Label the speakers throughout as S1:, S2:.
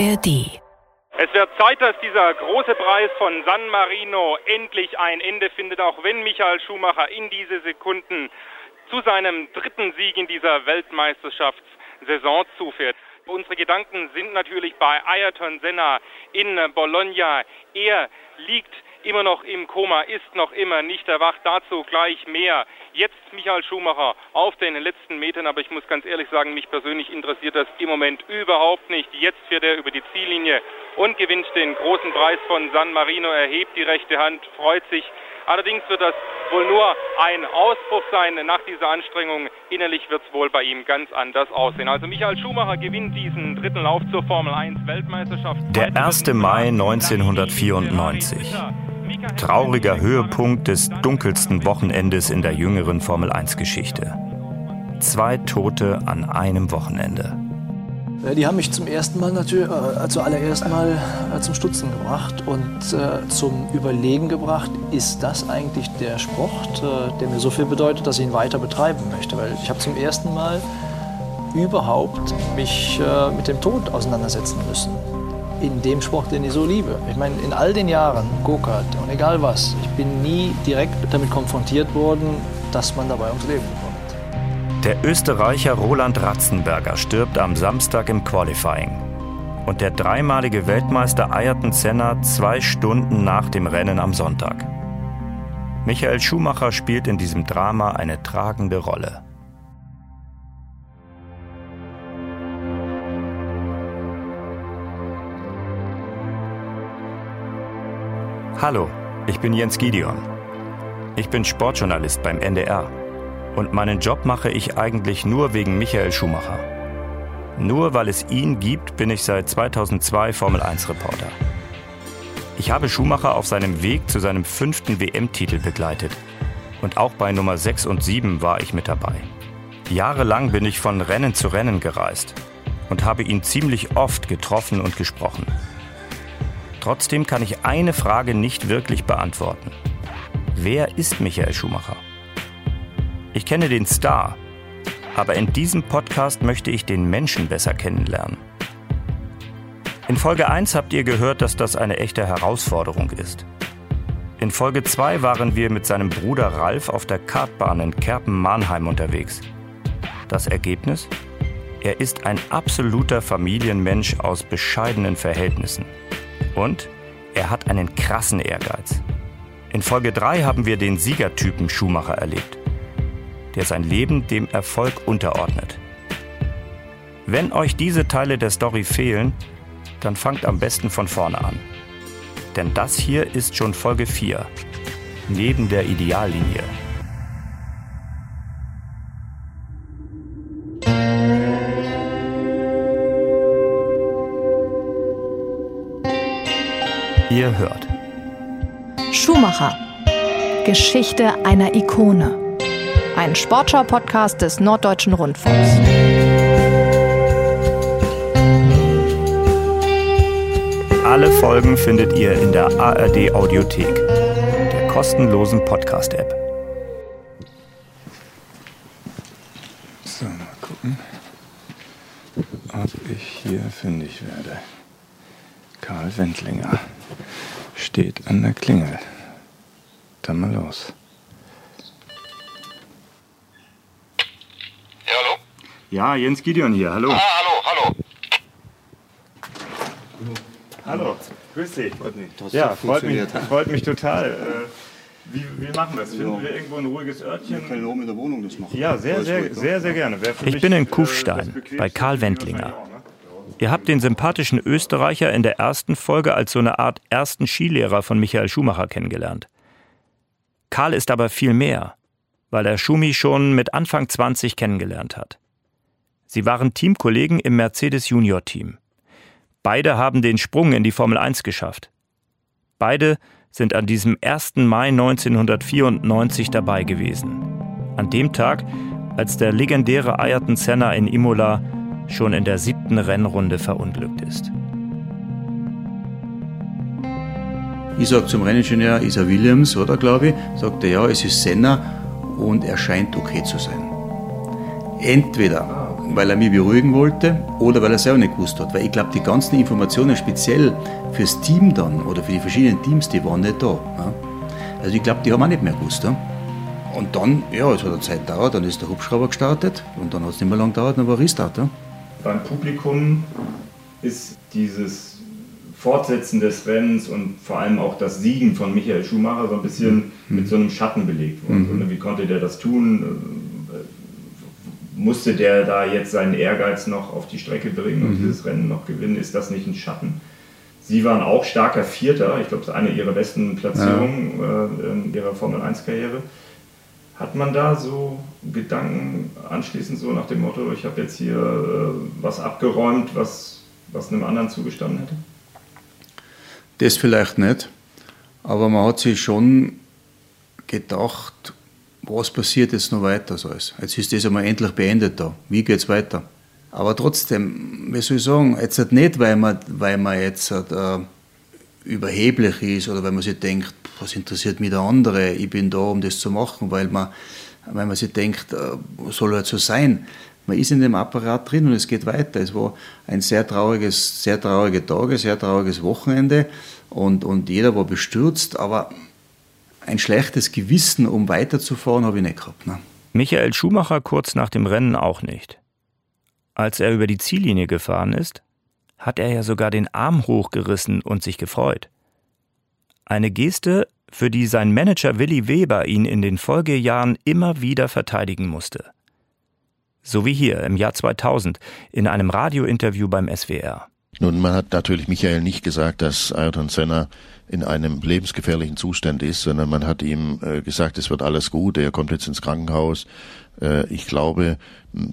S1: ARD.
S2: Es wird Zeit, dass dieser große Preis von San Marino endlich ein Ende findet, auch wenn Michael Schumacher in diese Sekunden zu seinem dritten Sieg in dieser Weltmeisterschaftssaison zufährt. Unsere Gedanken sind natürlich bei Ayrton Senna in Bologna. Er liegt immer noch im Koma, ist noch immer nicht erwacht. Dazu gleich mehr. Jetzt Michael Schumacher auf den letzten Metern, aber ich muss ganz ehrlich sagen, mich persönlich interessiert das im Moment überhaupt nicht. Jetzt fährt er über die Ziellinie und gewinnt den großen Preis von San Marino, erhebt die rechte Hand, freut sich. Allerdings wird das wohl nur ein Ausbruch sein nach dieser Anstrengung. Innerlich wird es wohl bei ihm ganz anders aussehen. Also Michael Schumacher gewinnt diesen dritten Lauf zur Formel 1 Weltmeisterschaft.
S3: Der 1. Mai 1994. Trauriger Höhepunkt des dunkelsten Wochenendes in der jüngeren Formel 1-Geschichte. Zwei Tote an einem Wochenende.
S4: Die haben mich zum ersten Mal natürlich, äh, zuallererst mal äh, zum Stutzen gebracht und äh, zum Überlegen gebracht, ist das eigentlich der Sport, äh, der mir so viel bedeutet, dass ich ihn weiter betreiben möchte. Weil ich habe zum ersten Mal überhaupt mich mit dem Tod auseinandersetzen müssen in dem Sport, den ich so liebe. Ich meine, in all den Jahren, Go-Kart und egal was, ich bin nie direkt damit konfrontiert worden, dass man dabei ums Leben kommt.
S3: Der Österreicher Roland Ratzenberger stirbt am Samstag im Qualifying. Und der dreimalige Weltmeister Ayrton Senna zwei Stunden nach dem Rennen am Sonntag. Michael Schumacher spielt in diesem Drama eine tragende Rolle. Hallo, ich bin Jens Gideon. Ich bin Sportjournalist beim NDR. Und meinen Job mache ich eigentlich nur wegen Michael Schumacher. Nur weil es ihn gibt, bin ich seit 2002 Formel 1 Reporter. Ich habe Schumacher auf seinem Weg zu seinem fünften WM-Titel begleitet. Und auch bei Nummer 6 und 7 war ich mit dabei. Jahrelang bin ich von Rennen zu Rennen gereist und habe ihn ziemlich oft getroffen und gesprochen. Trotzdem kann ich eine Frage nicht wirklich beantworten. Wer ist Michael Schumacher? Ich kenne den Star, aber in diesem Podcast möchte ich den Menschen besser kennenlernen. In Folge 1 habt ihr gehört, dass das eine echte Herausforderung ist. In Folge 2 waren wir mit seinem Bruder Ralf auf der Kartbahn in Kerpen-Mahnheim unterwegs. Das Ergebnis? Er ist ein absoluter Familienmensch aus bescheidenen Verhältnissen. Und er hat einen krassen Ehrgeiz. In Folge 3 haben wir den Siegertypen Schumacher erlebt, der sein Leben dem Erfolg unterordnet. Wenn euch diese Teile der Story fehlen, dann fangt am besten von vorne an. Denn das hier ist schon Folge 4, neben der Ideallinie. Ihr hört.
S1: Schumacher. Geschichte einer Ikone. Ein Sportschau-Podcast des Norddeutschen Rundfunks.
S3: Alle Folgen findet ihr in der ARD Audiothek, der kostenlosen Podcast-App.
S5: So, mal gucken, ob ich hier fündig werde. Karl Wendlinger steht an der Klingel. Dann mal los.
S6: Ja, hallo?
S3: Ja, Jens Gideon hier. Hallo.
S6: Ah, hallo, hallo.
S3: Hallo. Grüß dich.
S5: Freut mich.
S3: Ja, freut mich, freut mich total. Äh, Wie, wie machen wir das? Finden wir irgendwo ein ruhiges Örtchen?
S7: Können wir oben in der Wohnung das machen.
S3: Ja, sehr, sehr,
S7: ne?
S3: sehr, sehr gerne.
S8: Ich
S3: mich,
S8: bin in
S3: äh,
S8: Kufstein bei Karl Wendlinger. Ihr habt den sympathischen Österreicher in der ersten Folge als so eine Art ersten Skilehrer von Michael Schumacher kennengelernt. Karl ist aber viel mehr, weil er Schumi schon mit Anfang 20 kennengelernt hat. Sie waren Teamkollegen im Mercedes Junior Team. Beide haben den Sprung in die Formel 1 geschafft. Beide sind an diesem 1. Mai 1994 dabei gewesen. An dem Tag, als der legendäre Ayrton Senna in Imola schon in der siebten Rennrunde verunglückt ist.
S7: Ich sage zum Renningenieur, ist er Williams, oder glaube ich? Sagt er, ja, es ist Senna und er scheint okay zu sein. Entweder weil er mich beruhigen wollte oder weil er selber nicht gewusst hat. Weil ich glaube, die ganzen Informationen speziell fürs Team dann oder für die verschiedenen Teams, die waren nicht da. Also ich glaube, die haben auch nicht mehr gewusst. Und dann, ja, es hat eine Zeit gedauert, dann ist der Hubschrauber gestartet und dann hat es nicht mehr lange gedauert, dann war Restart. Ja.
S5: Beim Publikum ist dieses Fortsetzen des Rennens und vor allem auch das Siegen von Michael Schumacher so ein bisschen mhm. mit so einem Schatten belegt worden. Mhm. Wie konnte der das tun? Musste der da jetzt seinen Ehrgeiz noch auf die Strecke bringen und mhm. dieses Rennen noch gewinnen? Ist das nicht ein Schatten? Sie waren auch starker Vierter. Ich glaube, das ist eine ihrer besten Platzierungen ja. äh, in ihrer Formel 1-Karriere. Hat man da so Gedanken anschließend so nach dem Motto, ich habe jetzt hier äh, was abgeräumt, was, was einem anderen zugestanden hätte?
S7: Das vielleicht nicht, aber man hat sich schon gedacht, was passiert jetzt noch weiter so alles? Jetzt ist das einmal endlich beendet da. Wie geht es weiter? Aber trotzdem, wie soll ich sagen, jetzt nicht, weil man, weil man jetzt äh, überheblich ist oder weil man sich denkt, was interessiert mich der andere, ich bin da, um das zu machen, weil man, weil man sich denkt, äh, soll halt so sein man ist in dem Apparat drin und es geht weiter. Es war ein sehr trauriges, sehr traurige Tage, sehr trauriges Wochenende und, und jeder war bestürzt, aber ein schlechtes Gewissen, um weiterzufahren, habe ich nicht gehabt. Ne?
S3: Michael Schumacher kurz nach dem Rennen auch nicht. Als er über die Ziellinie gefahren ist, hat er ja sogar den Arm hochgerissen und sich gefreut. Eine Geste, für die sein Manager Willi Weber ihn in den Folgejahren immer wieder verteidigen musste. So wie hier im Jahr 2000 in einem Radiointerview beim SWR.
S9: Nun, man hat natürlich Michael nicht gesagt, dass Ayrton Senna in einem lebensgefährlichen Zustand ist, sondern man hat ihm äh, gesagt, es wird alles gut, er kommt jetzt ins Krankenhaus. Äh, ich glaube,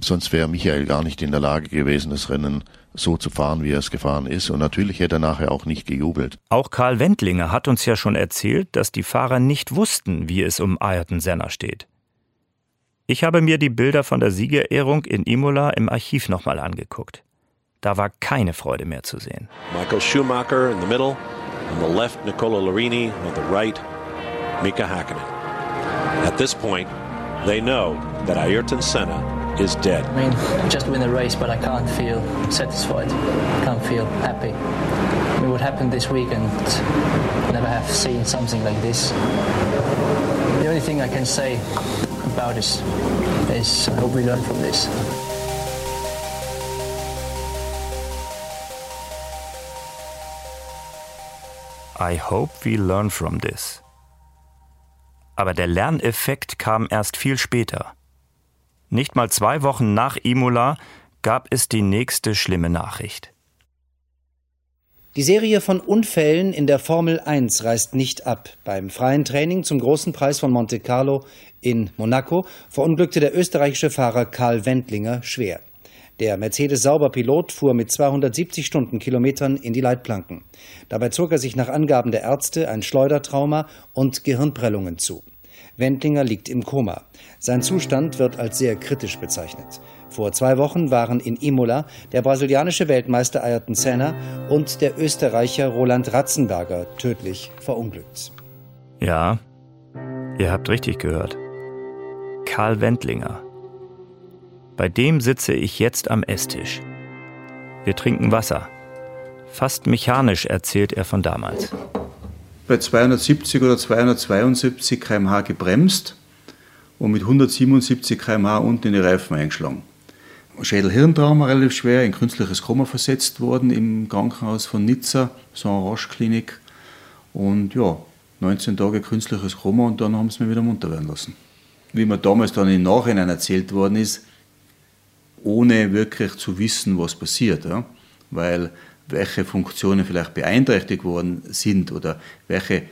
S9: sonst wäre Michael gar nicht in der Lage gewesen, das Rennen so zu fahren, wie er es gefahren ist. Und natürlich hätte er nachher auch nicht gejubelt.
S3: Auch Karl Wendlinger hat uns ja schon erzählt, dass die Fahrer nicht wussten, wie es um Ayrton Senna steht. Ich habe mir die Bilder von der Siegerehrung in Imola im Archiv nochmal angeguckt. Da war keine Freude mehr zu sehen.
S10: Michael Schumacher in the middle, on the left Nicola Larini, on the right Mika Hakkinen. At this point, they know that Ayrton Senna is dead.
S11: I mean, just win the race, but I can't feel satisfied. I can't feel happy. I mean, what happened this weekend, never have seen something like this. The only thing I can say about this is I hope we learn from this.
S3: I hope we learn from this. Aber der Lerneffekt kam erst viel später. Nicht mal zwei Wochen nach Imola gab es die nächste schlimme Nachricht.
S12: Die Serie von Unfällen in der Formel 1 reißt nicht ab. Beim freien Training zum großen Preis von Monte Carlo in Monaco verunglückte der österreichische Fahrer Karl Wendlinger schwer. Der Mercedes-Sauber-Pilot fuhr mit 270 Stundenkilometern in die Leitplanken. Dabei zog er sich nach Angaben der Ärzte ein Schleudertrauma und Gehirnprellungen zu. Wendlinger liegt im Koma. Sein Zustand wird als sehr kritisch bezeichnet. Vor zwei Wochen waren in Imola der brasilianische Weltmeister Ayrton Senna und der Österreicher Roland Ratzenberger tödlich verunglückt.
S3: Ja, ihr habt richtig gehört. Karl Wendlinger. Bei dem sitze ich jetzt am Esstisch. Wir trinken Wasser. Fast mechanisch erzählt er von damals.
S7: Bei 270 oder 272 km/h gebremst und mit 177 km/h unten in die Reifen eingeschlagen. Schädel-Hirntrauma relativ schwer, in künstliches Koma versetzt worden im Krankenhaus von Nizza, Saint-Roche-Klinik. Und ja, 19 Tage künstliches Koma und dann haben sie mich wieder munter werden lassen. Wie mir damals dann im Nachhinein erzählt worden ist, ohne wirklich zu wissen, was passiert. Ja? Weil welche Funktionen vielleicht beeinträchtigt worden sind oder welche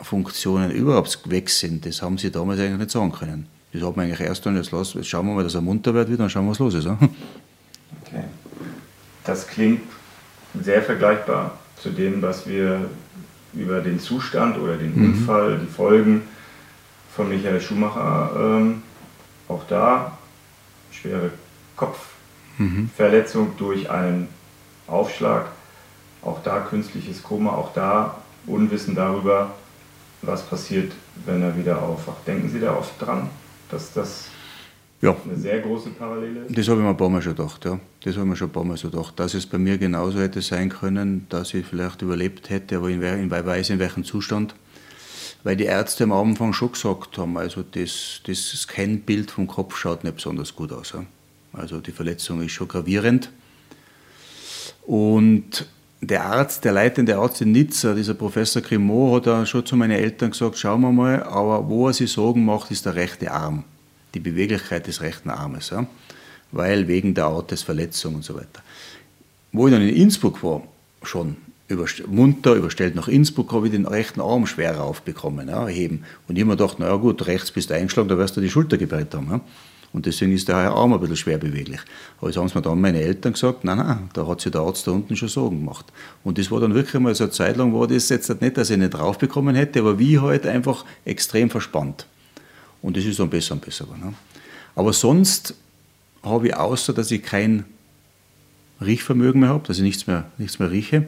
S7: Funktionen überhaupt weg sind, das haben sie damals eigentlich nicht sagen können. Das hat man eigentlich erst dann, jetzt, los, jetzt schauen wir mal, dass er munter wird wieder, dann schauen wir, was los ist. Okay.
S5: Das klingt sehr vergleichbar zu dem, was wir über den Zustand oder den mhm. Unfall, die Folgen von Michael Schumacher, ähm, auch da schwere Kopfverletzung mhm. durch einen Aufschlag, auch da künstliches Koma, auch da Unwissen darüber, was passiert, wenn er wieder aufwacht. Denken Sie da oft dran? dass das Ja. Eine sehr große Parallele.
S7: Das habe ich mir ein paar Mal schon gedacht, ja. Das habe ich mir schon ein paar Mal so gedacht. Dass es bei mir genauso hätte sein können, dass ich vielleicht überlebt hätte, aber in, in weiß in welchem Zustand. Weil die Ärzte am Anfang schon gesagt haben, also das, das Scanbild vom Kopf schaut nicht besonders gut aus. Ja. Also die Verletzung ist schon gravierend. Und der Arzt, der leitende Arzt in Nizza, dieser Professor Grimaud, hat dann schon zu meinen Eltern gesagt, schauen wir mal, aber wo er sich Sorgen macht, ist der rechte Arm die Beweglichkeit des rechten Armes, ja? weil wegen der Aortesverletzung und so weiter. Wo ich dann in Innsbruck war, schon überst munter überstellt nach Innsbruck, habe ich den rechten Arm schwerer aufbekommen, ja, heben. Und ich mir gedacht, naja gut, rechts bist du eingeschlagen, da wirst du die Schulter gebreit haben. Ja? Und deswegen ist der Arm ein bisschen schwer beweglich. Jetzt haben es mir dann meine Eltern gesagt, nein, nein, da hat sich der Arzt da unten schon Sorgen gemacht. Und das war dann wirklich mal so eine Zeit lang, war das jetzt nicht, dass ich nicht draufbekommen hätte, aber wie halt einfach extrem verspannt. Und das ist dann besser und besser geworden. Ne? Aber sonst habe ich, außer dass ich kein Riechvermögen mehr habe, dass ich nichts mehr, nichts mehr rieche,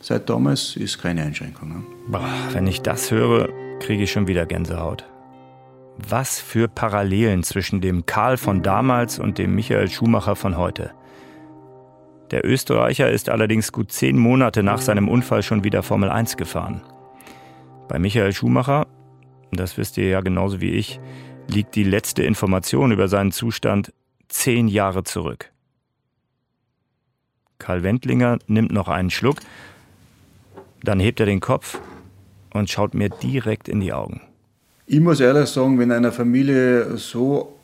S7: seit damals ist keine Einschränkung. Ne?
S3: Boah, wenn ich das höre, kriege ich schon wieder Gänsehaut. Was für Parallelen zwischen dem Karl von damals und dem Michael Schumacher von heute. Der Österreicher ist allerdings gut zehn Monate nach seinem Unfall schon wieder Formel 1 gefahren. Bei Michael Schumacher das wisst ihr ja genauso wie ich, liegt die letzte Information über seinen Zustand zehn Jahre zurück. Karl Wendlinger nimmt noch einen Schluck, dann hebt er den Kopf und schaut mir direkt in die Augen.
S7: Ich muss ehrlich sagen, wenn einer Familie so,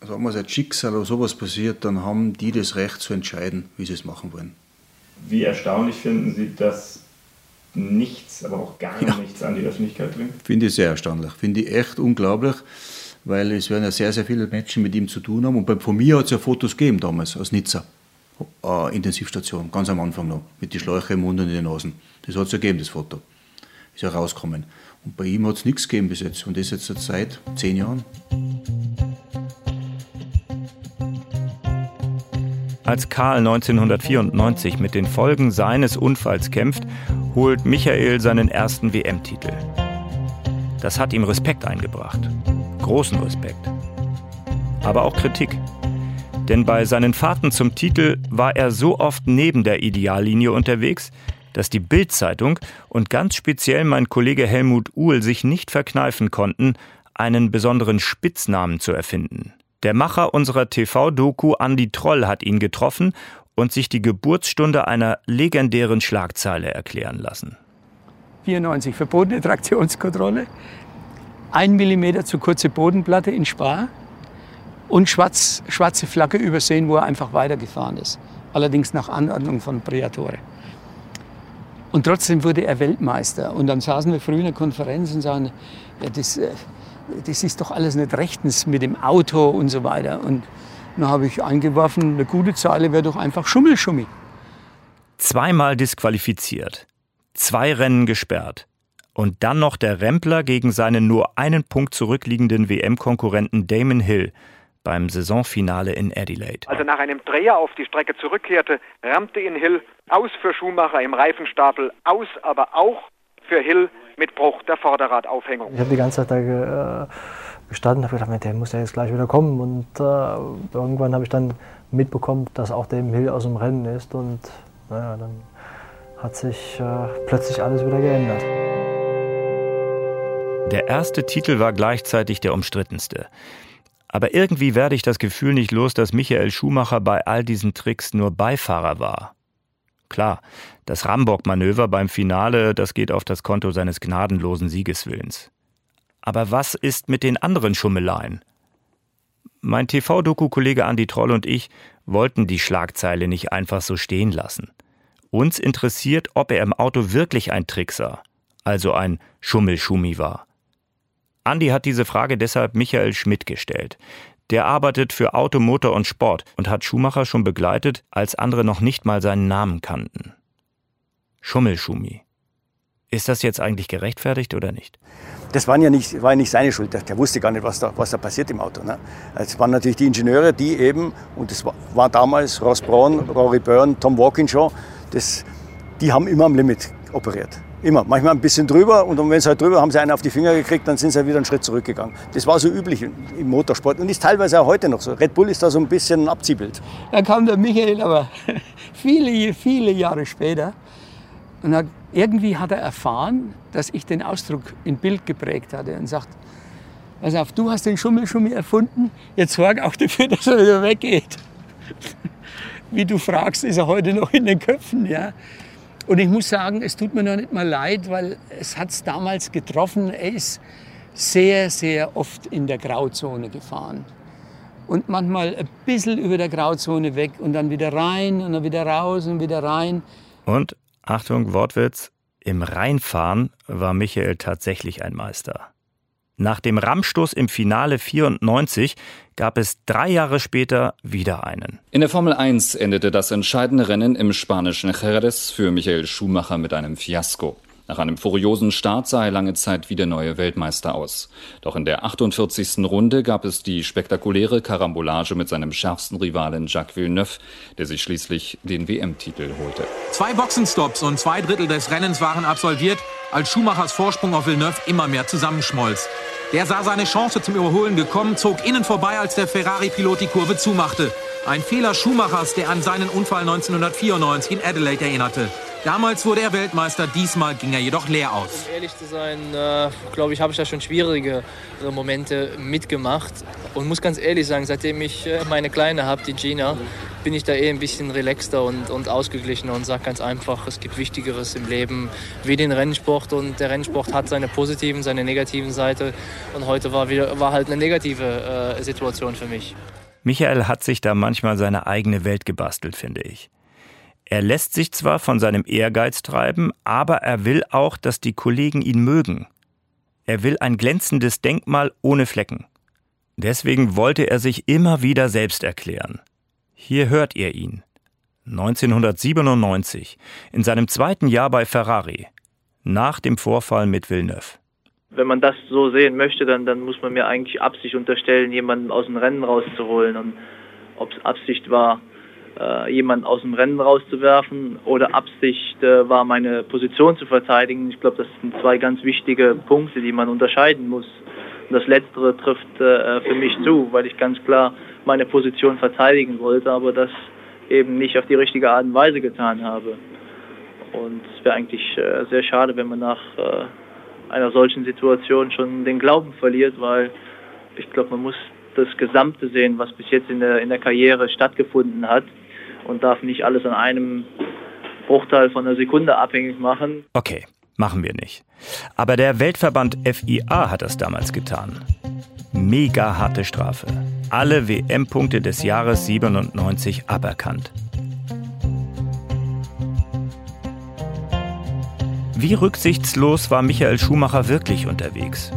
S7: sagen wir ein Schicksal oder sowas passiert, dann haben die das Recht zu entscheiden, wie sie es machen wollen.
S5: Wie erstaunlich finden Sie, dass nichts, aber auch gar ja. nichts an die Öffentlichkeit bringt?
S7: Finde ich sehr erstaunlich. Finde ich echt unglaublich, weil es werden ja sehr, sehr viele Menschen mit ihm zu tun haben. Und von mir hat es ja Fotos gegeben damals aus Nizza. Äh, Intensivstation, ganz am Anfang noch, mit den Schläuchen im Mund und in den Nasen. Das hat es ja gegeben, das Foto. Ist ja rausgekommen. Und bei ihm hat es nichts gegeben bis jetzt. Und das jetzt seit zehn Jahren.
S3: Als Karl 1994 mit den Folgen seines Unfalls kämpft, holt Michael seinen ersten WM-Titel. Das hat ihm Respekt eingebracht. Großen Respekt. Aber auch Kritik. Denn bei seinen Fahrten zum Titel war er so oft neben der Ideallinie unterwegs, dass die Bild-Zeitung und ganz speziell mein Kollege Helmut Uhl sich nicht verkneifen konnten, einen besonderen Spitznamen zu erfinden. Der Macher unserer TV-Doku Andy Troll hat ihn getroffen und sich die Geburtsstunde einer legendären Schlagzeile erklären lassen.
S13: 94 verbotene Traktionskontrolle, ein Millimeter zu kurze Bodenplatte in Spa und schwarz, schwarze Flagge übersehen, wo er einfach weitergefahren ist. Allerdings nach Anordnung von Priatore. Und trotzdem wurde er Weltmeister. Und dann saßen wir früh in der Konferenz und sagen, ja, das, äh, das ist doch alles nicht rechtens mit dem Auto und so weiter. Und dann habe ich eingeworfen, eine gute Zeile wäre doch einfach Schummelschummi.
S3: Zweimal disqualifiziert, zwei Rennen gesperrt und dann noch der Rempler gegen seinen nur einen Punkt zurückliegenden WM-Konkurrenten Damon Hill beim Saisonfinale in Adelaide.
S14: Als er nach einem Dreher auf die Strecke zurückkehrte, rammte ihn Hill aus für Schumacher im Reifenstapel, aus aber auch für Hill mit Bruch der Vorderradaufhängung.
S15: Ich habe die ganze Zeit da äh, gestanden und habe gedacht, der muss ja jetzt gleich wieder kommen. Und äh, irgendwann habe ich dann mitbekommen, dass auch der Hill aus dem Rennen ist. Und naja, dann hat sich äh, plötzlich alles wieder geändert.
S3: Der erste Titel war gleichzeitig der umstrittenste. Aber irgendwie werde ich das Gefühl nicht los, dass Michael Schumacher bei all diesen Tricks nur Beifahrer war. Klar, das Rambock-Manöver beim Finale, das geht auf das Konto seines gnadenlosen Siegeswillens. Aber was ist mit den anderen Schummeleien? Mein TV-Doku-Kollege Andi Troll und ich wollten die Schlagzeile nicht einfach so stehen lassen. Uns interessiert, ob er im Auto wirklich ein Trickser, also ein Schummelschumi war. Andi hat diese Frage deshalb Michael Schmidt gestellt. Der arbeitet für Auto, Motor und Sport und hat Schumacher schon begleitet, als andere noch nicht mal seinen Namen kannten. Schummelschumi. Ist das jetzt eigentlich gerechtfertigt oder nicht?
S16: Das war ja nicht, war ja nicht seine Schuld. Der wusste gar nicht, was da, was da passiert im Auto. Ne? Es waren natürlich die Ingenieure, die eben, und das war, war damals Ross Braun, Rory Byrne, Tom Walkinshaw, das, die haben immer am Limit operiert. Immer. Manchmal ein bisschen drüber und wenn sie halt drüber haben sie einen auf die Finger gekriegt, dann sind sie wieder einen Schritt zurückgegangen. Das war so üblich im Motorsport und ist teilweise auch heute noch so. Red Bull ist da so ein bisschen ein Abziehbild.
S13: Dann kam der Michael aber viele, viele Jahre später und hat, irgendwie hat er erfahren, dass ich den Ausdruck in Bild geprägt hatte und sagt, pass auf, du hast den Schummelschummi erfunden, jetzt sorg auch dafür, dass er wieder weggeht. Wie du fragst, ist er heute noch in den Köpfen. Ja? Und ich muss sagen, es tut mir noch nicht mal leid, weil es hat es damals getroffen. Er ist sehr, sehr oft in der Grauzone gefahren. Und manchmal ein bisschen über der Grauzone weg und dann wieder rein und dann wieder raus und wieder rein.
S3: Und, Achtung, Wortwitz, im Reinfahren war Michael tatsächlich ein Meister. Nach dem Rammstoß im Finale 94 gab es drei Jahre später wieder einen.
S17: In der Formel 1 endete das entscheidende Rennen im spanischen Jerez für Michael Schumacher mit einem Fiasko. Nach einem furiosen Start sah er lange Zeit wie der neue Weltmeister aus. Doch in der 48. Runde gab es die spektakuläre Karambolage mit seinem schärfsten Rivalen Jacques Villeneuve, der sich schließlich den WM-Titel holte.
S18: Zwei Boxenstops und zwei Drittel des Rennens waren absolviert, als Schumachers Vorsprung auf Villeneuve immer mehr zusammenschmolz. Der sah seine Chance zum Überholen gekommen, zog innen vorbei, als der Ferrari-Pilot die Kurve zumachte. Ein Fehler Schumachers, der an seinen Unfall 1994 in Adelaide erinnerte. Damals wurde er Weltmeister, diesmal ging er jedoch leer aus.
S11: Um ehrlich zu sein, äh, glaube ich, habe ich da schon schwierige Momente mitgemacht. Und muss ganz ehrlich sagen, seitdem ich äh, meine Kleine habe, die Gina, bin ich da eh ein bisschen relaxter und, und ausgeglichener und sage ganz einfach, es gibt Wichtigeres im Leben wie den Rennsport. Und der Rennsport hat seine positiven, seine negativen Seite. Und heute war, wieder, war halt eine negative äh, Situation für mich.
S3: Michael hat sich da manchmal seine eigene Welt gebastelt, finde ich. Er lässt sich zwar von seinem Ehrgeiz treiben, aber er will auch, dass die Kollegen ihn mögen. Er will ein glänzendes Denkmal ohne Flecken. Deswegen wollte er sich immer wieder selbst erklären. Hier hört ihr ihn. 1997, in seinem zweiten Jahr bei Ferrari, nach dem Vorfall mit Villeneuve.
S11: Wenn man das so sehen möchte, dann, dann muss man mir eigentlich Absicht unterstellen, jemanden aus dem Rennen rauszuholen. Und ob es Absicht war, äh, jemanden aus dem Rennen rauszuwerfen oder Absicht äh, war, meine Position zu verteidigen. Ich glaube, das sind zwei ganz wichtige Punkte, die man unterscheiden muss. Und das Letztere trifft äh, für mich zu, weil ich ganz klar meine Position verteidigen wollte, aber das eben nicht auf die richtige Art und Weise getan habe. Und es wäre eigentlich äh, sehr schade, wenn man nach äh, einer solchen Situation schon den Glauben verliert, weil ich glaube, man muss das Gesamte sehen, was bis jetzt in der, in der Karriere stattgefunden hat und darf nicht alles an einem Bruchteil von einer Sekunde abhängig machen.
S3: Okay, machen wir nicht. Aber der Weltverband FIA hat das damals getan. Mega harte Strafe. Alle WM-Punkte des Jahres 97 aberkannt. Wie rücksichtslos war Michael Schumacher wirklich unterwegs?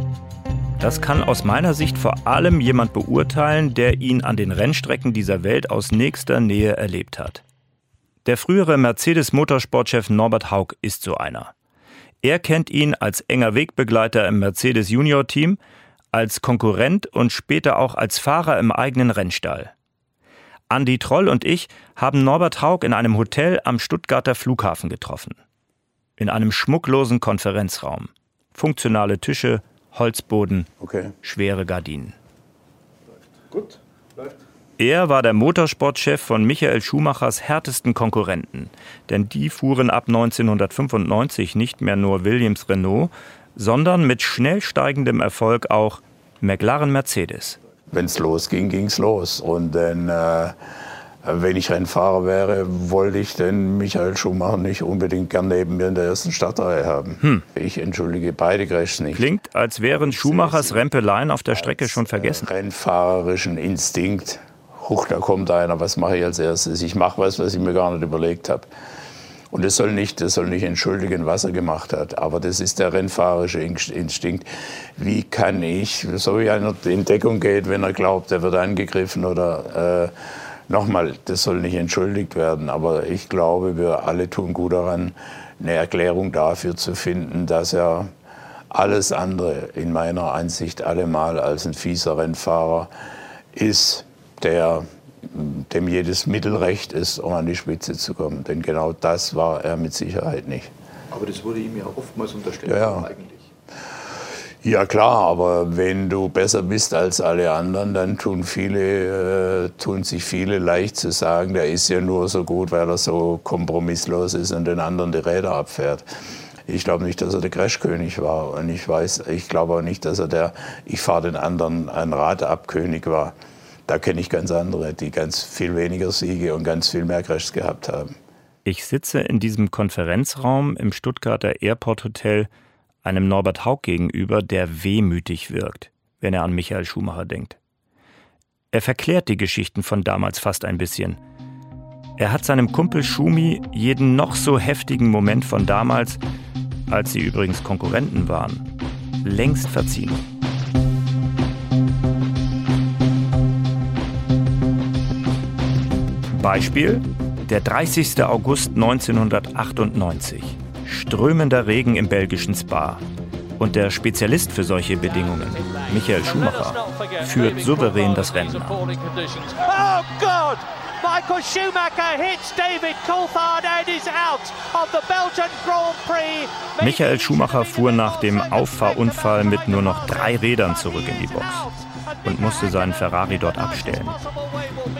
S3: Das kann aus meiner Sicht vor allem jemand beurteilen, der ihn an den Rennstrecken dieser Welt aus nächster Nähe erlebt hat. Der frühere Mercedes-Motorsportchef Norbert Haug ist so einer. Er kennt ihn als enger Wegbegleiter im Mercedes Junior Team, als Konkurrent und später auch als Fahrer im eigenen Rennstall. Andi Troll und ich haben Norbert Haug in einem Hotel am Stuttgarter Flughafen getroffen. In einem schmucklosen Konferenzraum. Funktionale Tische, Holzboden, okay. schwere Gardinen. Gut, läuft. Er war der Motorsportchef von Michael Schumachers härtesten Konkurrenten, denn die fuhren ab 1995 nicht mehr nur Williams Renault, sondern mit schnell steigendem Erfolg auch McLaren Mercedes.
S19: Wenn es losging, ging es los. Und dann äh, wenn ich Rennfahrer wäre, wollte ich den Michael Schumacher nicht unbedingt gern neben mir in der ersten Startreihe haben. Hm. Ich entschuldige beide Crashs nicht.
S3: Klingt, als wären Schumachers Rempeleien auf der Strecke schon vergessen.
S19: Rennfahrerischen Instinkt. Huch, da kommt einer, was mache ich als erstes? Ich mache was, was ich mir gar nicht überlegt habe. Und das soll nicht, das soll nicht entschuldigen, was er gemacht hat. Aber das ist der rennfahrerische Instinkt. Wie kann ich, so wie einer in Deckung geht, wenn er glaubt, er wird angegriffen oder äh, Nochmal, das soll nicht entschuldigt werden, aber ich glaube, wir alle tun gut daran, eine Erklärung dafür zu finden, dass er alles andere in meiner Ansicht allemal als ein fieser Rennfahrer ist, der dem jedes Mittelrecht ist, um an die Spitze zu kommen. Denn genau das war er mit Sicherheit nicht.
S7: Aber das wurde ihm ja oftmals unterstellt
S19: Ja, ja.
S7: eigentlich.
S19: Ja klar, aber wenn du besser bist als alle anderen, dann tun viele, äh, tun sich viele leicht zu sagen, der ist ja nur so gut, weil er so kompromisslos ist und den anderen die Räder abfährt. Ich glaube nicht, dass er der Crashkönig war und ich weiß, ich glaube auch nicht, dass er der Ich fahre den anderen ein Rad ab König war. Da kenne ich ganz andere, die ganz viel weniger Siege und ganz viel mehr Crashs gehabt haben.
S3: Ich sitze in diesem Konferenzraum im Stuttgarter Airport Hotel einem Norbert Haug gegenüber, der wehmütig wirkt, wenn er an Michael Schumacher denkt. Er verklärt die Geschichten von damals fast ein bisschen. Er hat seinem Kumpel Schumi jeden noch so heftigen Moment von damals, als sie übrigens Konkurrenten waren, längst verziehen. Beispiel der 30. August 1998. Strömender Regen im belgischen Spa. Und der Spezialist für solche Bedingungen, Michael Schumacher, führt souverän das Rennen an.
S20: Oh God! Michael Schumacher hits David Coulthard and is out of the Belgian Grand Prix.
S3: Michael Schumacher fuhr nach dem Auffahrunfall mit nur noch drei Rädern zurück in die Box und musste seinen Ferrari dort abstellen.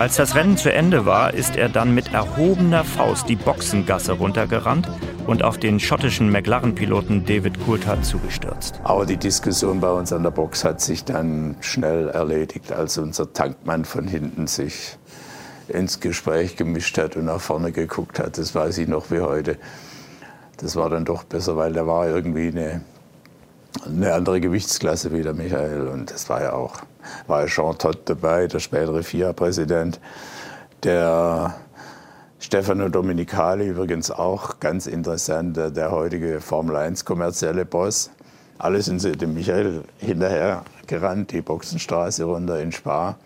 S3: Als das Rennen zu Ende war, ist er dann mit erhobener Faust die Boxengasse runtergerannt und auf den schottischen McLaren-Piloten David Coulthard zugestürzt.
S19: Aber die Diskussion bei uns an der Box hat sich dann schnell erledigt, als unser Tankmann von hinten sich ins Gespräch gemischt hat und nach vorne geguckt hat. Das weiß ich noch wie heute. Das war dann doch besser, weil der war irgendwie eine, eine andere Gewichtsklasse wie der Michael. Und das war ja auch, war ja Jean Todt dabei, der spätere FIA-Präsident, der Stefano Domenicali übrigens auch ganz interessant, der, der heutige Formel 1 kommerzielle Boss. Alle sind sie dem Michael hinterher gerannt, die Boxenstraße runter in Spa.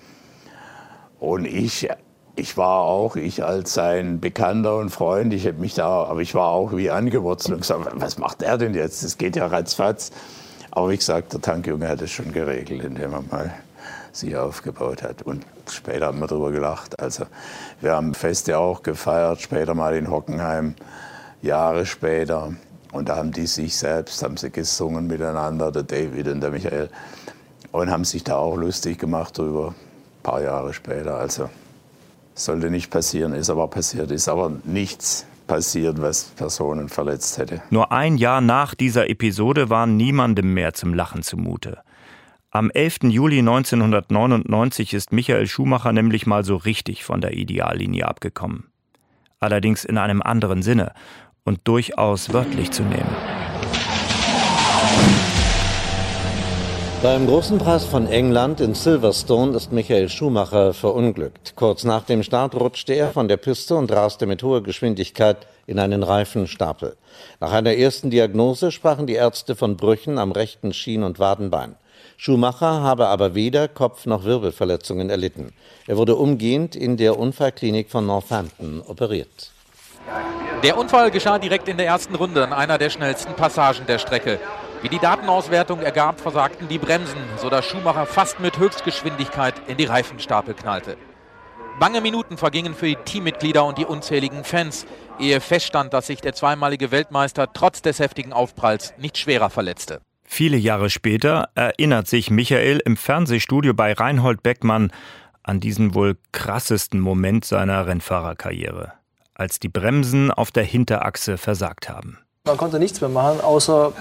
S19: Und ich, ich war auch, ich als sein Bekannter und Freund, ich habe mich da, aber ich war auch wie angewurzelt und gesagt, was macht er denn jetzt? Das geht ja ratzfatz. Aber wie gesagt, der Tankjunge hat es schon geregelt, indem er mal sie aufgebaut hat. Und später haben wir darüber gelacht. Also wir haben Feste auch gefeiert, später mal in Hockenheim, Jahre später. Und da haben die sich selbst, haben sie gesungen miteinander, der David und der Michael. Und haben sich da auch lustig gemacht drüber, ein paar Jahre später. Also sollte nicht passieren, ist aber passiert, ist aber nichts passiert, was Personen verletzt hätte.
S3: Nur ein Jahr nach dieser Episode war niemandem mehr zum Lachen zumute. Am 11. Juli 1999 ist Michael Schumacher nämlich mal so richtig von der Ideallinie abgekommen. Allerdings in einem anderen Sinne und durchaus wörtlich zu nehmen.
S12: Beim großen Preis von England in Silverstone ist Michael Schumacher verunglückt. Kurz nach dem Start rutschte er von der Piste und raste mit hoher Geschwindigkeit in einen Reifenstapel. Nach einer ersten Diagnose sprachen die Ärzte von Brüchen am rechten Schien- und Wadenbein. Schumacher habe aber weder Kopf- noch Wirbelverletzungen erlitten. Er wurde umgehend in der Unfallklinik von Northampton operiert.
S18: Der Unfall geschah direkt in der ersten Runde an einer der schnellsten Passagen der Strecke. Wie die Datenauswertung ergab, versagten die Bremsen, sodass Schumacher fast mit Höchstgeschwindigkeit in die Reifenstapel knallte. Bange Minuten vergingen für die Teammitglieder und die unzähligen Fans, ehe feststand, dass sich der zweimalige Weltmeister trotz des heftigen Aufpralls nicht schwerer verletzte.
S3: Viele Jahre später erinnert sich Michael im Fernsehstudio bei Reinhold Beckmann an diesen wohl krassesten Moment seiner Rennfahrerkarriere, als die Bremsen auf der Hinterachse versagt haben.
S4: Man konnte nichts mehr machen, außer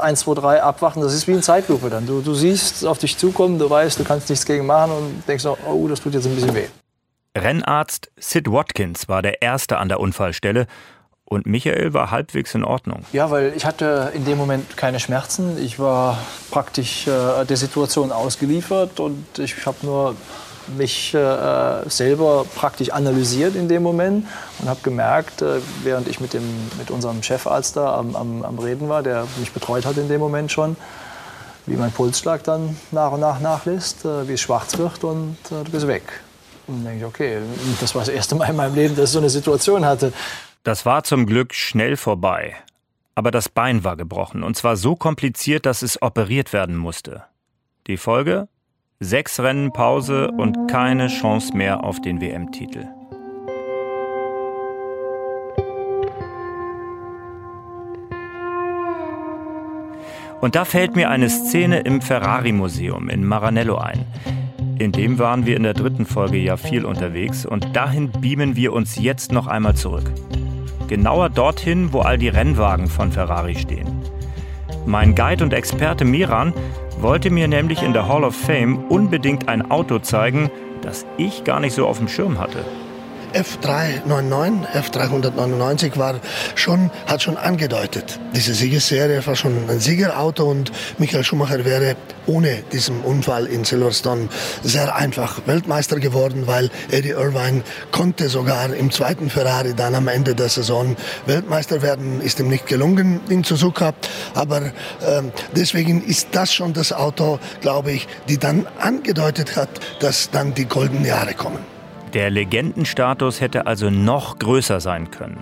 S4: 1, 2, 3 abwarten. Das ist wie in Zeitlupe dann. Du, du siehst auf dich zukommen, du weißt, du kannst nichts gegen machen und denkst, auch, oh, das tut jetzt ein bisschen weh.
S3: Rennarzt Sid Watkins war der Erste an der Unfallstelle und Michael war halbwegs in Ordnung.
S4: Ja, weil ich hatte in dem Moment keine Schmerzen. Ich war praktisch äh, der Situation ausgeliefert und ich habe nur mich äh, selber praktisch analysiert in dem Moment und habe gemerkt, äh, während ich mit, dem, mit unserem Chefarzt da am, am, am Reden war, der mich betreut hat in dem Moment schon, wie mein Pulsschlag dann nach und nach nachlässt, äh, wie es schwarz wird und äh, du bist weg. Und dann denke ich, okay, das war das erste Mal in meinem Leben, dass ich so eine Situation hatte.
S3: Das war zum Glück schnell vorbei. Aber das Bein war gebrochen und zwar so kompliziert, dass es operiert werden musste. Die Folge? Sechs Rennen Pause und keine Chance mehr auf den WM-Titel. Und da fällt mir eine Szene im Ferrari-Museum in Maranello ein. In dem waren wir in der dritten Folge ja viel unterwegs und dahin beamen wir uns jetzt noch einmal zurück. Genauer dorthin, wo all die Rennwagen von Ferrari stehen. Mein Guide und Experte Miran wollte mir nämlich in der Hall of Fame unbedingt ein Auto zeigen, das ich gar nicht so auf dem Schirm hatte.
S21: F399, F399 war schon, hat schon angedeutet. Diese Siegesserie war schon ein Siegerauto und Michael Schumacher wäre ohne diesen Unfall in Silverstone sehr einfach Weltmeister geworden, weil Eddie Irvine konnte sogar im zweiten Ferrari dann am Ende der Saison Weltmeister werden. Ist ihm nicht gelungen in Suzuka, aber äh, deswegen ist das schon das Auto, glaube ich, die dann angedeutet hat, dass dann die goldenen Jahre kommen.
S3: Der Legendenstatus hätte also noch größer sein können.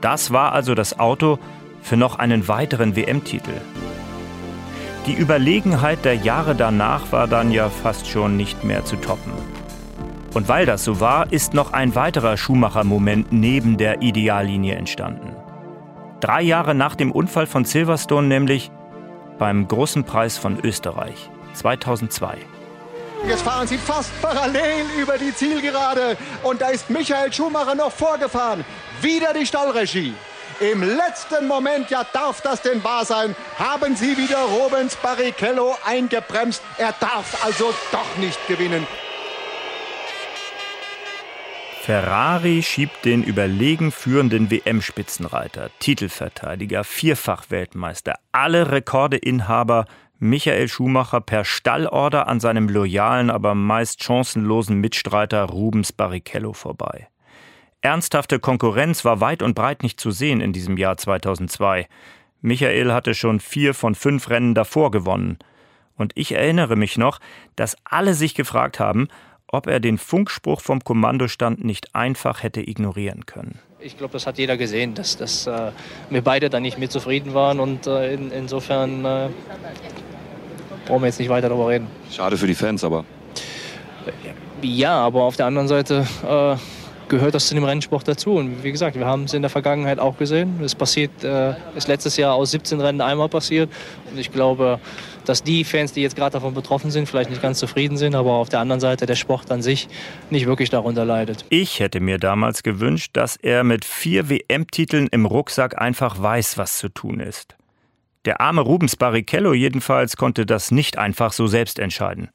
S3: Das war also das Auto für noch einen weiteren WM-Titel. Die Überlegenheit der Jahre danach war dann ja fast schon nicht mehr zu toppen. Und weil das so war, ist noch ein weiterer Schumacher-Moment neben der Ideallinie entstanden. Drei Jahre nach dem Unfall von Silverstone, nämlich beim Großen Preis von Österreich 2002.
S22: Jetzt fahren sie fast parallel über die Zielgerade. Und da ist Michael Schumacher noch vorgefahren. Wieder die Stallregie. Im letzten Moment, ja darf das denn wahr sein, haben sie wieder Rubens Barrichello eingebremst. Er darf also doch nicht gewinnen.
S3: Ferrari schiebt den überlegen führenden WM-Spitzenreiter, Titelverteidiger, Vierfach-Weltmeister, alle Rekordeinhaber Michael Schumacher per Stallorder an seinem loyalen, aber meist chancenlosen Mitstreiter Rubens Barrichello vorbei. Ernsthafte Konkurrenz war weit und breit nicht zu sehen in diesem Jahr 2002. Michael hatte schon vier von fünf Rennen davor gewonnen. Und ich erinnere mich noch, dass alle sich gefragt haben, ob er den Funkspruch vom Kommandostand nicht einfach hätte ignorieren können.
S11: Ich glaube, das hat jeder gesehen, dass, dass äh, wir beide da nicht mit zufrieden waren und äh, in, insofern äh, brauchen wir jetzt nicht weiter darüber reden.
S23: Schade für die Fans, aber.
S11: Ja, aber auf der anderen Seite äh, gehört das zu dem Rennsport dazu. Und wie gesagt, wir haben es in der Vergangenheit auch gesehen. Es passiert, äh, ist letztes Jahr aus 17 Rennen einmal passiert. Und ich glaube, dass die Fans, die jetzt gerade davon betroffen sind, vielleicht nicht ganz zufrieden sind, aber auf der anderen Seite der Sport an sich nicht wirklich darunter leidet.
S3: Ich hätte mir damals gewünscht, dass er mit vier WM-Titeln im Rucksack einfach weiß, was zu tun ist. Der arme Rubens Barrichello jedenfalls konnte das nicht einfach so selbst entscheiden.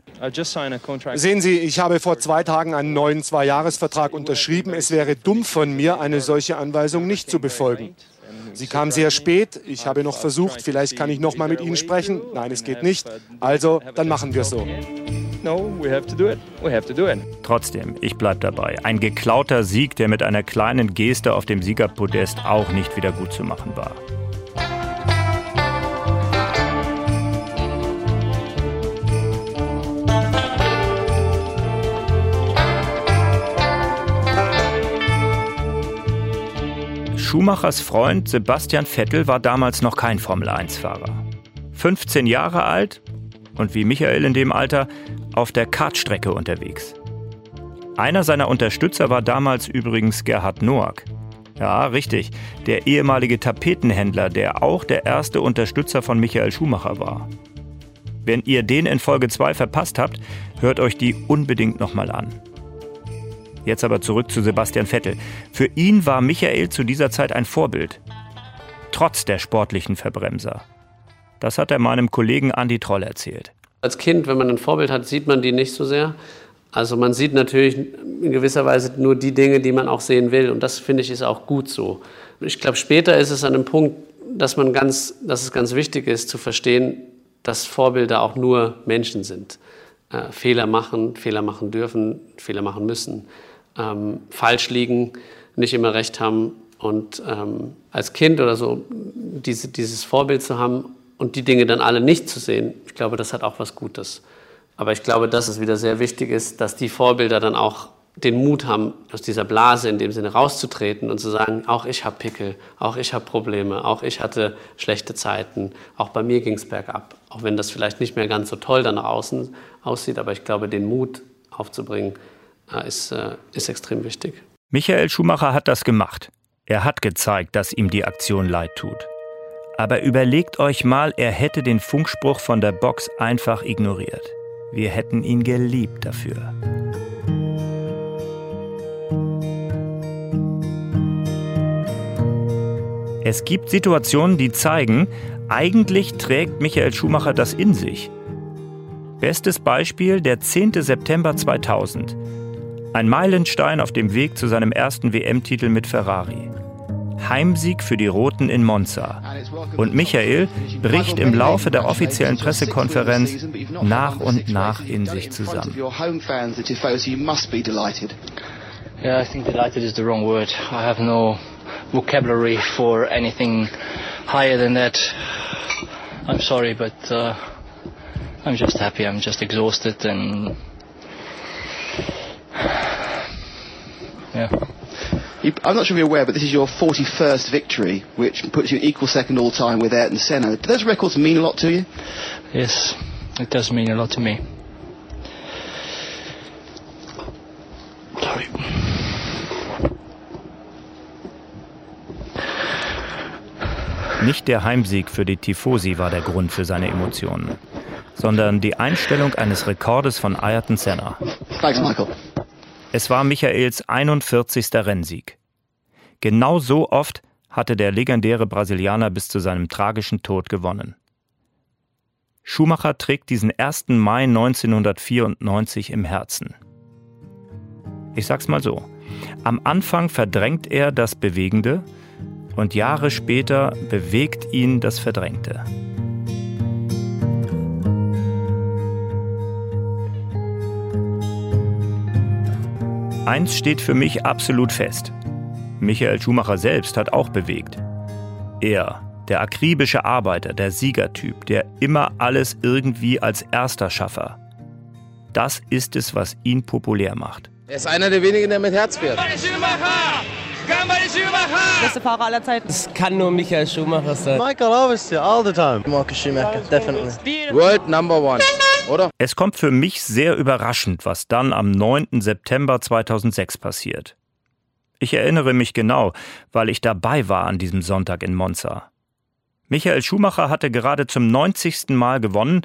S22: Sehen Sie, ich habe vor zwei Tagen einen neuen Zweijahresvertrag unterschrieben. Es wäre dumm von mir, eine solche Anweisung nicht zu befolgen. Sie kam sehr spät. Ich habe noch versucht, vielleicht kann ich noch mal mit Ihnen sprechen. Nein, es geht nicht. Also, dann machen wir es so.
S3: Trotzdem, ich bleibe dabei. Ein geklauter Sieg, der mit einer kleinen Geste auf dem Siegerpodest auch nicht wieder gut zu machen war. Schumachers Freund Sebastian Vettel war damals noch kein Formel-1-Fahrer. 15 Jahre alt und wie Michael in dem Alter auf der Kartstrecke unterwegs. Einer seiner Unterstützer war damals übrigens Gerhard Noack. Ja, richtig, der ehemalige Tapetenhändler, der auch der erste Unterstützer von Michael Schumacher war. Wenn ihr den in Folge 2 verpasst habt, hört euch die unbedingt nochmal an. Jetzt aber zurück zu Sebastian Vettel. Für ihn war Michael zu dieser Zeit ein Vorbild. Trotz der sportlichen Verbremser. Das hat er meinem Kollegen Andy Troll erzählt.
S24: Als Kind, wenn man ein Vorbild hat, sieht man die nicht so sehr. Also man sieht natürlich in gewisser Weise nur die Dinge, die man auch sehen will. Und das finde ich ist auch gut so. Ich glaube, später ist es an einem Punkt, dass, man ganz, dass es ganz wichtig ist zu verstehen, dass Vorbilder auch nur Menschen sind. Äh, Fehler machen, Fehler machen dürfen, Fehler machen müssen ähm, falsch liegen, nicht immer recht haben. Und ähm, als Kind oder so diese, dieses Vorbild zu haben und die Dinge dann alle nicht zu sehen, ich glaube, das hat auch was Gutes. Aber ich glaube, dass es wieder sehr wichtig ist, dass die Vorbilder dann auch den Mut haben, aus dieser Blase in dem Sinne rauszutreten und zu sagen, auch ich habe Pickel, auch ich habe Probleme, auch ich hatte schlechte Zeiten, auch bei mir ging es bergab. Auch wenn das vielleicht nicht mehr ganz so toll dann nach außen aussieht, aber ich glaube, den Mut aufzubringen, ist, äh, ist extrem wichtig.
S3: Michael Schumacher hat das gemacht. Er hat gezeigt, dass ihm die Aktion leid tut. Aber überlegt euch mal, er hätte den Funkspruch von der Box einfach ignoriert. Wir hätten ihn geliebt dafür. Es gibt Situationen, die zeigen, eigentlich trägt Michael Schumacher das in sich. Bestes Beispiel der 10. September 2000. Ein Meilenstein auf dem Weg zu seinem ersten WM-Titel mit Ferrari. Heimsieg für die Roten in Monza. Und Michael bricht im Laufe der offiziellen Pressekonferenz nach und nach in sich zusammen.
S11: Yeah, I think delighted is the wrong word. I have no vocabulary for anything higher than that. I'm sorry, but uh, I'm just happy. I'm just exhausted and yeah.
S25: I'm not sure if you're aware, but this is your 41st victory, which puts you in equal second all time with Ayrton Senna. Do those records mean a lot to you?
S11: Yes, it does mean a lot to me. Sorry.
S3: Nicht der Heimsieg für die Tifosi war der Grund für seine Emotionen, sondern die Einstellung eines Rekordes von Ayrton Senna.
S25: Thanks, Michael.
S3: Es war Michaels 41. Rennsieg. Genau so oft hatte der legendäre Brasilianer bis zu seinem tragischen Tod gewonnen. Schumacher trägt diesen 1. Mai 1994 im Herzen. Ich sag's mal so. Am Anfang verdrängt er das Bewegende und Jahre später bewegt ihn das Verdrängte. Eins steht für mich absolut fest. Michael Schumacher selbst hat auch bewegt. Er, der akribische Arbeiter, der Siegertyp, der immer alles irgendwie als erster Schaffer. Das ist es, was ihn populär macht.
S26: Er ist einer der wenigen, der mit Herz fährt.
S23: Beste Fahrer aller Zeiten.
S26: Es kann nur Michael Schumacher sein.
S15: Michael, obviously, all the time. Marcus Schumacher, definitely.
S26: World number one, oder?
S3: Es kommt für mich sehr überraschend, was dann am 9. September 2006 passiert. Ich erinnere mich genau, weil ich dabei war an diesem Sonntag in Monza. Michael Schumacher hatte gerade zum 90. Mal gewonnen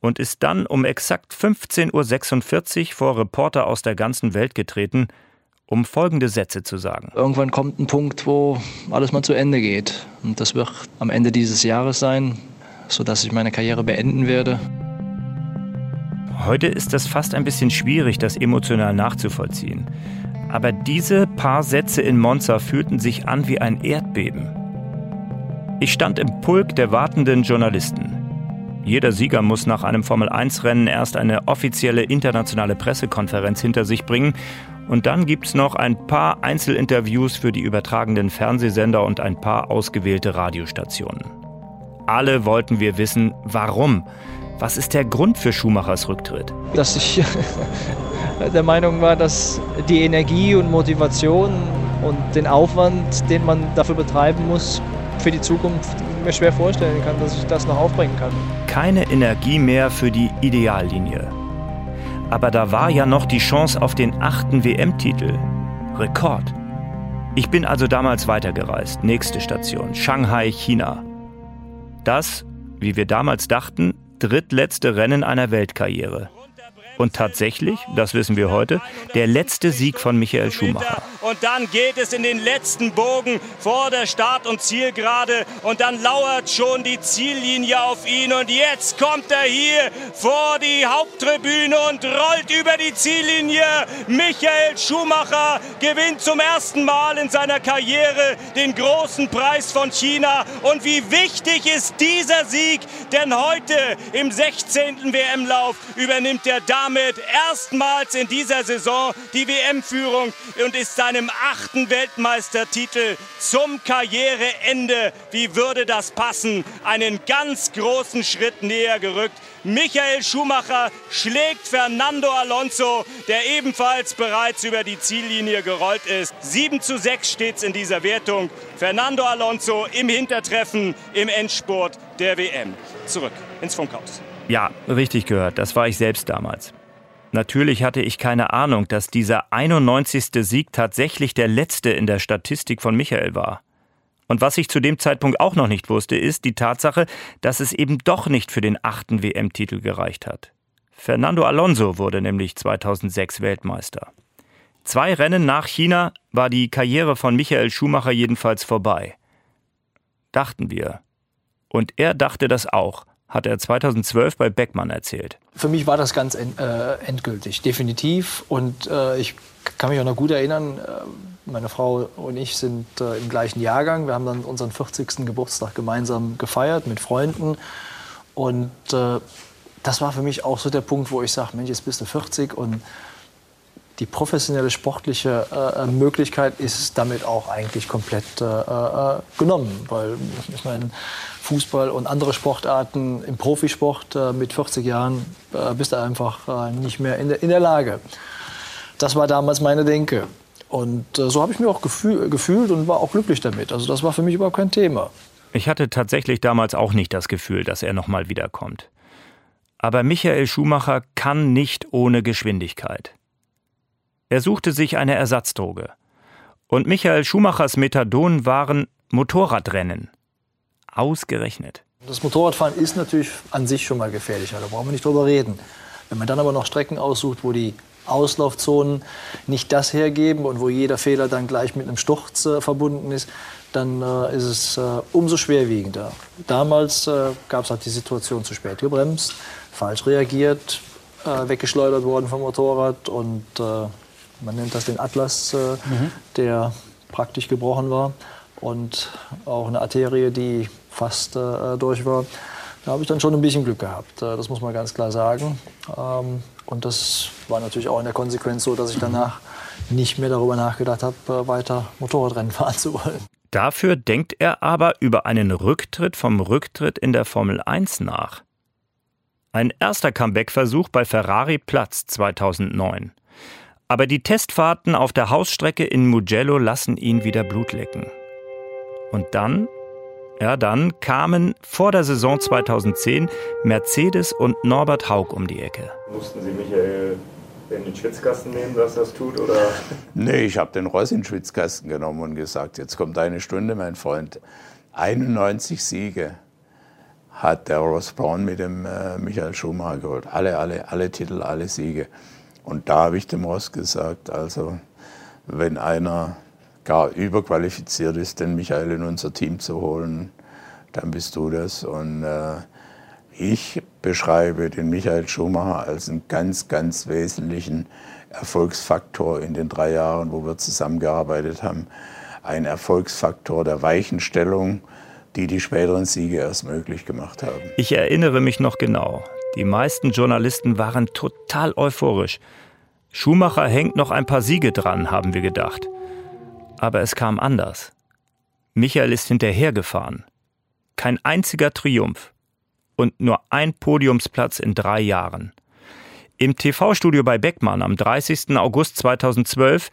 S3: und ist dann um exakt 15.46 Uhr vor Reporter aus der ganzen Welt getreten, um folgende Sätze zu sagen.
S4: Irgendwann kommt ein Punkt, wo alles mal zu Ende geht. Und das wird am Ende dieses Jahres sein, sodass ich meine Karriere beenden werde.
S3: Heute ist es fast ein bisschen schwierig, das emotional nachzuvollziehen. Aber diese paar Sätze in Monza fühlten sich an wie ein Erdbeben. Ich stand im Pulk der wartenden Journalisten. Jeder Sieger muss nach einem Formel-1-Rennen erst eine offizielle internationale Pressekonferenz hinter sich bringen und dann gibt's noch ein paar Einzelinterviews für die übertragenden Fernsehsender und ein paar ausgewählte Radiostationen. Alle wollten wir wissen, warum. Was ist der Grund für Schumachers Rücktritt?
S4: Dass ich der Meinung war, dass die Energie und Motivation und den Aufwand, den man dafür betreiben muss, für die Zukunft mir schwer vorstellen kann, dass ich das noch aufbringen kann.
S3: Keine Energie mehr für die Ideallinie. Aber da war ja noch die Chance auf den achten WM-Titel. Rekord. Ich bin also damals weitergereist. Nächste Station, Shanghai, China. Das, wie wir damals dachten, drittletzte Rennen einer Weltkarriere. Und tatsächlich, das wissen wir heute, der letzte Sieg von Michael Schumacher.
S27: Und dann geht es in den letzten Bogen vor der Start- und Zielgerade und dann lauert schon die Ziellinie auf ihn und jetzt kommt er hier vor die Haupttribüne und rollt über die Ziellinie. Michael Schumacher gewinnt zum ersten Mal in seiner Karriere den großen Preis von China und wie wichtig ist dieser Sieg, denn heute im 16. WM-Lauf übernimmt er damit erstmals in dieser Saison die WM-Führung und ist seinem achten Weltmeistertitel zum Karriereende, wie würde das passen, einen ganz großen Schritt näher gerückt. Michael Schumacher schlägt Fernando Alonso, der ebenfalls bereits über die Ziellinie gerollt ist. 7 zu 6 steht es in dieser Wertung. Fernando Alonso im Hintertreffen im Endspurt der WM. Zurück ins Funkhaus.
S3: Ja, richtig gehört. Das war ich selbst damals. Natürlich hatte ich keine Ahnung, dass dieser 91. Sieg tatsächlich der letzte in der Statistik von Michael war. Und was ich zu dem Zeitpunkt auch noch nicht wusste, ist die Tatsache, dass es eben doch nicht für den achten WM-Titel gereicht hat. Fernando Alonso wurde nämlich 2006 Weltmeister. Zwei Rennen nach China war die Karriere von Michael Schumacher jedenfalls vorbei. Dachten wir. Und er dachte das auch, hat er 2012 bei Beckmann erzählt.
S4: Für mich war das ganz end, äh, endgültig, definitiv. Und äh, ich kann mich auch noch gut erinnern, äh, meine Frau und ich sind äh, im gleichen Jahrgang. Wir haben dann unseren 40. Geburtstag gemeinsam gefeiert mit Freunden. Und äh, das war für mich auch so der Punkt, wo ich sage, Mensch, jetzt bist du 40 und die professionelle sportliche äh, Möglichkeit ist damit auch eigentlich komplett äh, äh, genommen. Weil ich meine, Fußball und andere Sportarten im Profisport äh, mit 40 Jahren äh, bist du einfach äh, nicht mehr in der, in der Lage. Das war damals meine Denke. Und so habe ich mich auch gefühl, gefühlt und war auch glücklich damit. Also das war für mich überhaupt kein Thema.
S3: Ich hatte tatsächlich damals auch nicht das Gefühl, dass er nochmal wiederkommt. Aber Michael Schumacher kann nicht ohne Geschwindigkeit. Er suchte sich eine Ersatzdroge. Und Michael Schumachers Methadon waren Motorradrennen. Ausgerechnet.
S4: Das Motorradfahren ist natürlich an sich schon mal gefährlicher, da brauchen wir nicht drüber reden. Wenn man dann aber noch Strecken aussucht, wo die Auslaufzonen nicht das hergeben und wo jeder Fehler dann gleich mit einem Sturz äh, verbunden ist, dann äh, ist es äh, umso schwerwiegender. Damals äh, gab es halt die Situation zu spät gebremst, falsch reagiert, äh, weggeschleudert worden vom Motorrad und äh, man nennt das den Atlas, äh, mhm. der praktisch gebrochen war und auch eine Arterie, die fast äh, durch war. Da habe ich dann schon ein bisschen Glück gehabt, äh, das muss man ganz klar sagen. Ähm, und das war natürlich auch in der Konsequenz so, dass ich danach nicht mehr darüber nachgedacht habe, äh, weiter Motorradrennen fahren zu wollen.
S3: Dafür denkt er aber über einen Rücktritt vom Rücktritt in der Formel 1 nach. Ein erster Comeback-Versuch bei Ferrari Platz 2009. Aber die Testfahrten auf der Hausstrecke in Mugello lassen ihn wieder Blut lecken. Und dann, ja dann, kamen vor der Saison 2010 Mercedes und Norbert Haug um die Ecke.
S28: Mussten Sie Michael in den Schwitzkasten nehmen, dass das tut? Oder?
S19: Nee, ich habe den Ross in den Schwitzkasten genommen und gesagt, jetzt kommt eine Stunde, mein Freund. 91 Siege hat der Ross Braun mit dem äh, Michael Schumacher geholt. Alle, alle, alle Titel, alle Siege. Und da habe ich dem Ross gesagt, also wenn einer gar überqualifiziert ist, den Michael in unser Team zu holen, dann bist du das. Und äh, ich beschreibe den Michael Schumacher als einen ganz, ganz wesentlichen Erfolgsfaktor in den drei Jahren, wo wir zusammengearbeitet haben. Ein Erfolgsfaktor der Weichenstellung, die die späteren Siege erst möglich gemacht haben.
S3: Ich erinnere mich noch genau. Die meisten Journalisten waren total euphorisch. Schumacher hängt noch ein paar Siege dran, haben wir gedacht. Aber es kam anders. Michael ist hinterhergefahren. Kein einziger Triumph. Und nur ein Podiumsplatz in drei Jahren. Im TV-Studio bei Beckmann am 30. August 2012,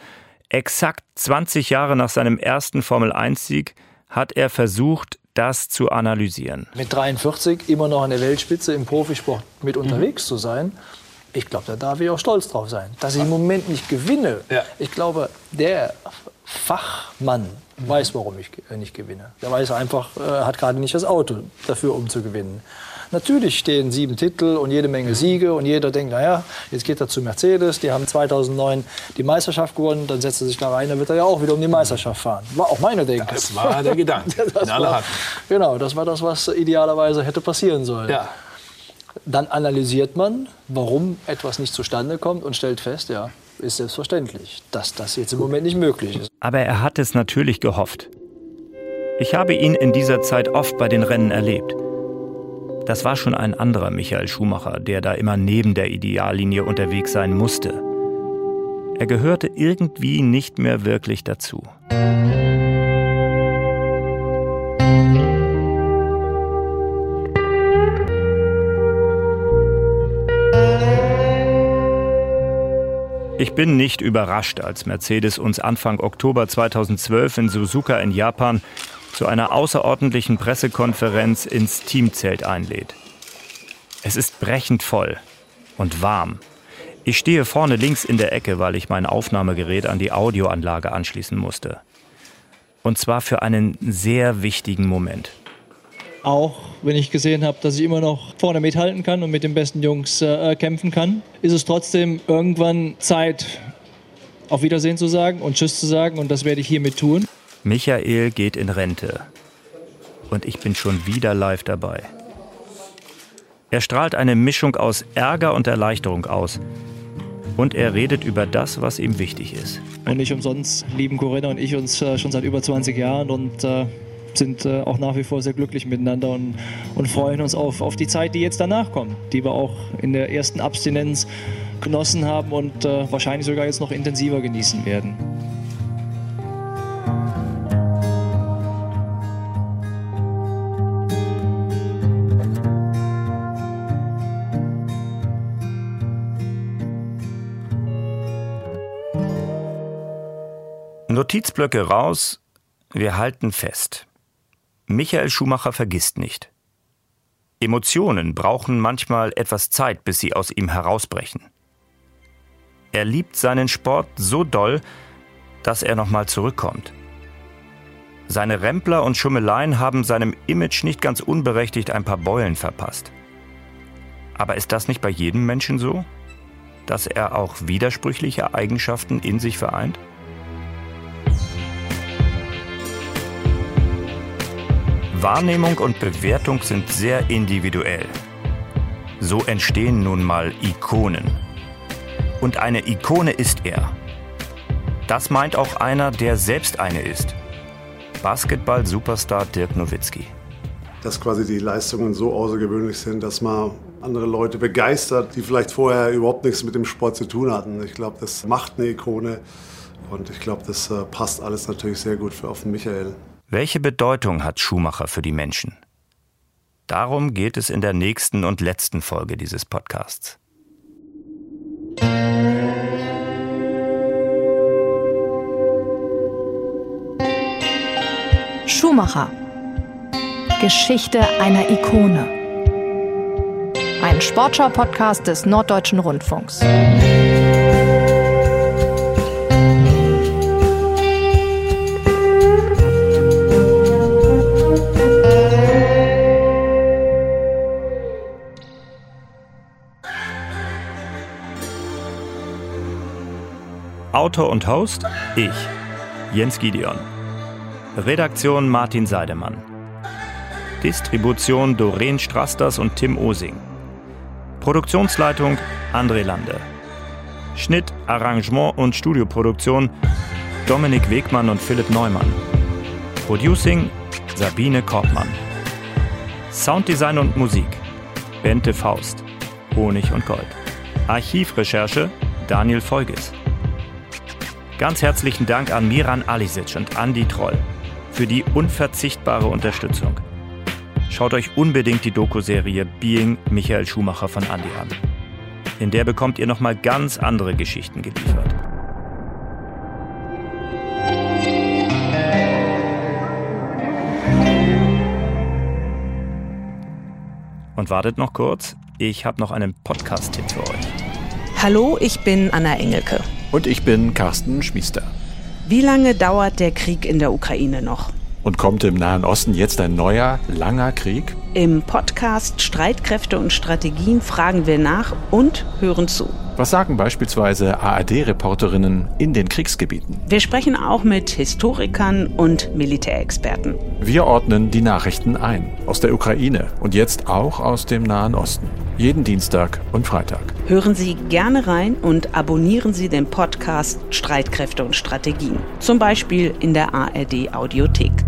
S3: exakt 20 Jahre nach seinem ersten Formel-1-Sieg, hat er versucht, das zu analysieren.
S4: Mit 43 immer noch an der Weltspitze im Profisport mit mhm. unterwegs zu sein, ich glaube, da darf ich auch stolz drauf sein. Dass ich im Moment nicht gewinne, ja. ich glaube, der Fachmann mhm. weiß, warum ich nicht gewinne. Der weiß einfach, äh, hat gerade nicht das Auto dafür, um zu gewinnen. Natürlich stehen sieben Titel und jede Menge Siege und jeder denkt, naja, jetzt geht er zu Mercedes, die haben 2009 die Meisterschaft gewonnen, dann setzt er sich da rein, dann wird er ja auch wieder um die Meisterschaft fahren. War auch meine Denke.
S28: Das war der Gedanke, den alle hatten.
S4: Genau, das war das, was idealerweise hätte passieren sollen. Ja. Dann analysiert man, warum etwas nicht zustande kommt und stellt fest, ja, ist selbstverständlich, dass das jetzt im Moment nicht möglich ist.
S3: Aber er hat es natürlich gehofft. Ich habe ihn in dieser Zeit oft bei den Rennen erlebt. Das war schon ein anderer Michael Schumacher, der da immer neben der Ideallinie unterwegs sein musste. Er gehörte irgendwie nicht mehr wirklich dazu. Ich bin nicht überrascht, als Mercedes uns Anfang Oktober 2012 in Suzuka in Japan zu einer außerordentlichen Pressekonferenz ins Teamzelt einlädt. Es ist brechend voll und warm. Ich stehe vorne links in der Ecke, weil ich mein Aufnahmegerät an die Audioanlage anschließen musste. Und zwar für einen sehr wichtigen Moment.
S11: Auch wenn ich gesehen habe, dass ich immer noch vorne mithalten kann und mit den besten Jungs äh, kämpfen kann, ist es trotzdem irgendwann Zeit, auf Wiedersehen zu sagen und Tschüss zu sagen. Und das werde ich hiermit tun.
S3: Michael geht in Rente. Und ich bin schon wieder live dabei. Er strahlt eine Mischung aus Ärger und Erleichterung aus. Und er redet über das, was ihm wichtig ist.
S11: Und nicht umsonst lieben Corinna und ich uns äh, schon seit über 20 Jahren und äh, sind äh, auch nach wie vor sehr glücklich miteinander und, und freuen uns auf, auf die Zeit, die jetzt danach kommt, die wir auch in der ersten Abstinenz genossen haben und äh, wahrscheinlich sogar jetzt noch intensiver genießen werden.
S3: Notizblöcke raus, wir halten fest. Michael Schumacher vergisst nicht. Emotionen brauchen manchmal etwas Zeit, bis sie aus ihm herausbrechen. Er liebt seinen Sport so doll, dass er nochmal zurückkommt. Seine Rempler und Schummeleien haben seinem Image nicht ganz unberechtigt ein paar Beulen verpasst. Aber ist das nicht bei jedem Menschen so? Dass er auch widersprüchliche Eigenschaften in sich vereint? Wahrnehmung und Bewertung sind sehr individuell. So entstehen nun mal Ikonen. Und eine Ikone ist er. Das meint auch einer, der selbst eine ist. Basketball-Superstar Dirk Nowitzki.
S29: Dass quasi die Leistungen so außergewöhnlich sind, dass man andere Leute begeistert, die vielleicht vorher überhaupt nichts mit dem Sport zu tun hatten. Ich glaube, das macht eine Ikone und ich glaube, das äh, passt alles natürlich sehr gut für auf den Michael.
S3: Welche Bedeutung hat Schumacher für die Menschen? Darum geht es in der nächsten und letzten Folge dieses Podcasts.
S1: Schumacher. Geschichte einer Ikone. Ein Sportschau-Podcast des Norddeutschen Rundfunks.
S3: Autor und Host ich, Jens Gideon. Redaktion Martin Seidemann. Distribution Doreen Strasters und Tim Osing. Produktionsleitung André Lande. Schnitt, Arrangement und Studioproduktion Dominik Wegmann und Philipp Neumann. Producing Sabine Korbmann. Sounddesign und Musik Bente Faust. Honig und Gold. Archivrecherche Daniel Folges. Ganz herzlichen Dank an Miran Alisic und Andy Troll für die unverzichtbare Unterstützung. Schaut euch unbedingt die Doku-Serie Being Michael Schumacher von Andy an. In der bekommt ihr nochmal ganz andere Geschichten geliefert. Und wartet noch kurz, ich habe noch einen Podcast-Tipp für euch.
S30: Hallo, ich bin Anna Engelke.
S31: Und ich bin Carsten Schmiester.
S30: Wie lange dauert der Krieg in der Ukraine noch?
S31: Und kommt im Nahen Osten jetzt ein neuer, langer Krieg?
S30: Im Podcast Streitkräfte und Strategien fragen wir nach und hören zu.
S31: Was sagen beispielsweise ARD-Reporterinnen in den Kriegsgebieten?
S30: Wir sprechen auch mit Historikern und Militärexperten.
S31: Wir ordnen die Nachrichten ein. Aus der Ukraine und jetzt auch aus dem Nahen Osten. Jeden Dienstag und Freitag.
S30: Hören Sie gerne rein und abonnieren Sie den Podcast Streitkräfte und Strategien. Zum Beispiel in der ARD Audiothek.